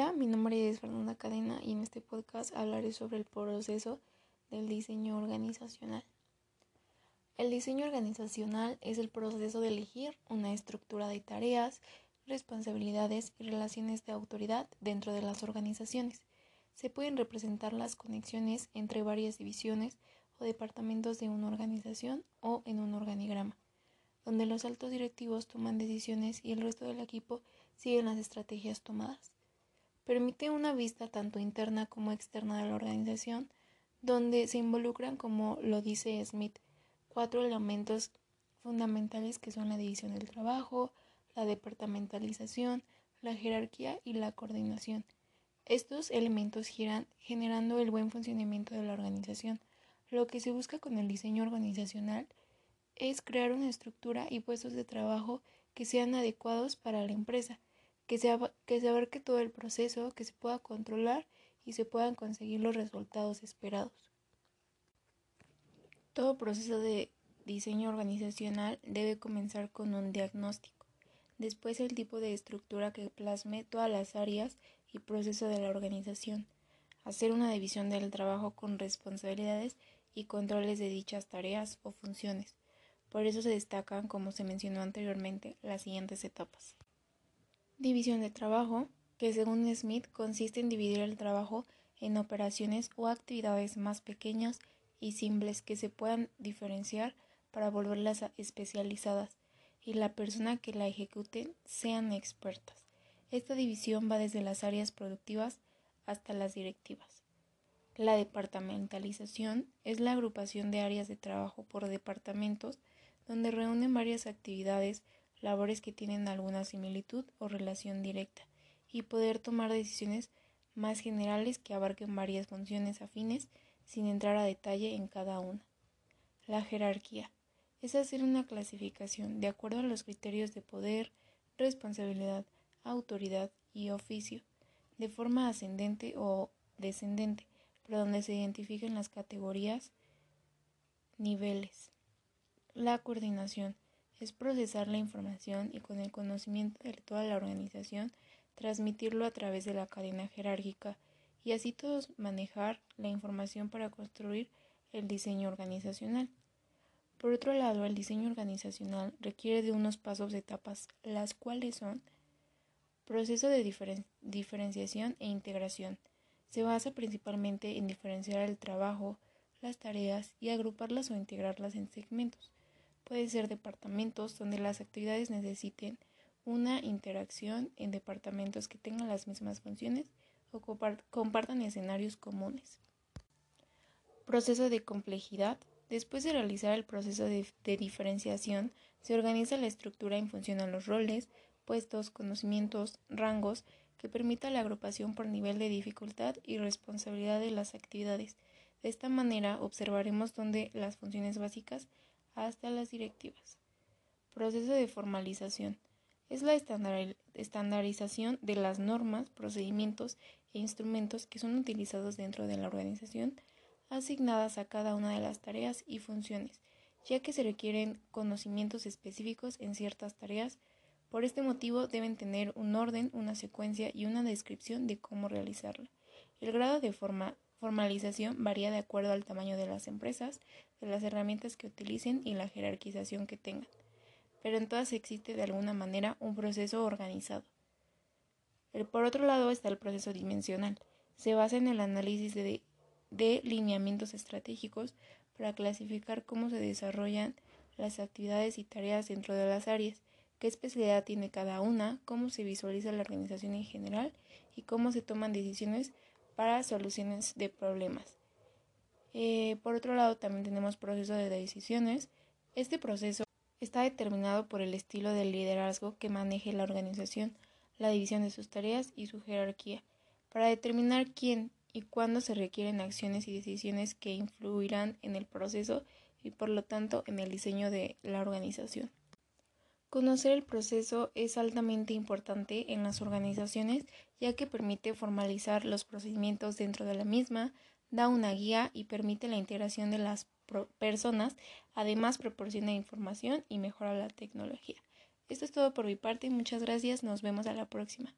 Hola, mi nombre es Fernanda Cadena y en este podcast hablaré sobre el proceso del diseño organizacional. El diseño organizacional es el proceso de elegir una estructura de tareas, responsabilidades y relaciones de autoridad dentro de las organizaciones. Se pueden representar las conexiones entre varias divisiones o departamentos de una organización o en un organigrama, donde los altos directivos toman decisiones y el resto del equipo siguen las estrategias tomadas permite una vista tanto interna como externa de la organización, donde se involucran, como lo dice Smith, cuatro elementos fundamentales que son la división del trabajo, la departamentalización, la jerarquía y la coordinación. Estos elementos giran generando el buen funcionamiento de la organización. Lo que se busca con el diseño organizacional es crear una estructura y puestos de trabajo que sean adecuados para la empresa que se, que se abarque todo el proceso, que se pueda controlar y se puedan conseguir los resultados esperados. Todo proceso de diseño organizacional debe comenzar con un diagnóstico, después el tipo de estructura que plasme todas las áreas y proceso de la organización, hacer una división del trabajo con responsabilidades y controles de dichas tareas o funciones. Por eso se destacan, como se mencionó anteriormente, las siguientes etapas. División de trabajo, que según Smith consiste en dividir el trabajo en operaciones o actividades más pequeñas y simples que se puedan diferenciar para volverlas especializadas y la persona que la ejecute sean expertas. Esta división va desde las áreas productivas hasta las directivas. La departamentalización es la agrupación de áreas de trabajo por departamentos donde reúnen varias actividades labores que tienen alguna similitud o relación directa, y poder tomar decisiones más generales que abarquen varias funciones afines sin entrar a detalle en cada una. La jerarquía es hacer una clasificación de acuerdo a los criterios de poder, responsabilidad, autoridad y oficio, de forma ascendente o descendente, pero donde se identifiquen las categorías, niveles. La coordinación es procesar la información y con el conocimiento de toda la organización transmitirlo a través de la cadena jerárquica y así todos manejar la información para construir el diseño organizacional. Por otro lado, el diseño organizacional requiere de unos pasos etapas, las cuales son proceso de diferenciación e integración. Se basa principalmente en diferenciar el trabajo, las tareas y agruparlas o integrarlas en segmentos. Puede ser departamentos donde las actividades necesiten una interacción en departamentos que tengan las mismas funciones o compartan escenarios comunes. Proceso de complejidad. Después de realizar el proceso de, diferenciación, se organiza la estructura en función a los roles, puestos, conocimientos, rangos, que permita la agrupación por nivel de dificultad y responsabilidad de las actividades. De esta manera observaremos dónde las funciones básicas hasta las directivas. Proceso de formalización. Es la estandarización de las normas, procedimientos e instrumentos que son utilizados dentro de la organización asignadas a cada una de las tareas y funciones, ya que se requieren conocimientos específicos en ciertas tareas. Por este motivo deben tener un orden, una secuencia y una descripción de cómo realizarla. El grado de forma formalización varía de acuerdo al tamaño de las empresas, de las herramientas que utilicen y la jerarquización que tengan, pero en todas existe de alguna manera un proceso organizado. por otro lado está el proceso dimensional. Se basa en el análisis de, de lineamientos estratégicos para clasificar cómo se desarrollan las actividades y tareas dentro de las áreas, qué especialidad tiene cada una, cómo se visualiza la organización en general y cómo se toman decisiones para soluciones de problemas. Eh, por otro lado, también tenemos proceso de decisiones. Este proceso está determinado por el estilo de liderazgo que maneje la organización, la división de sus tareas y su jerarquía, para determinar quién y cuándo se requieren acciones y decisiones que influirán en el proceso y por lo tanto en el diseño de la organización. Conocer el proceso es altamente importante en las organizaciones ya que permite formalizar los procedimientos dentro de la misma, da una guía y permite la integración de las personas, además proporciona información y mejora la tecnología. Esto es todo por mi parte, muchas gracias, nos vemos a la próxima.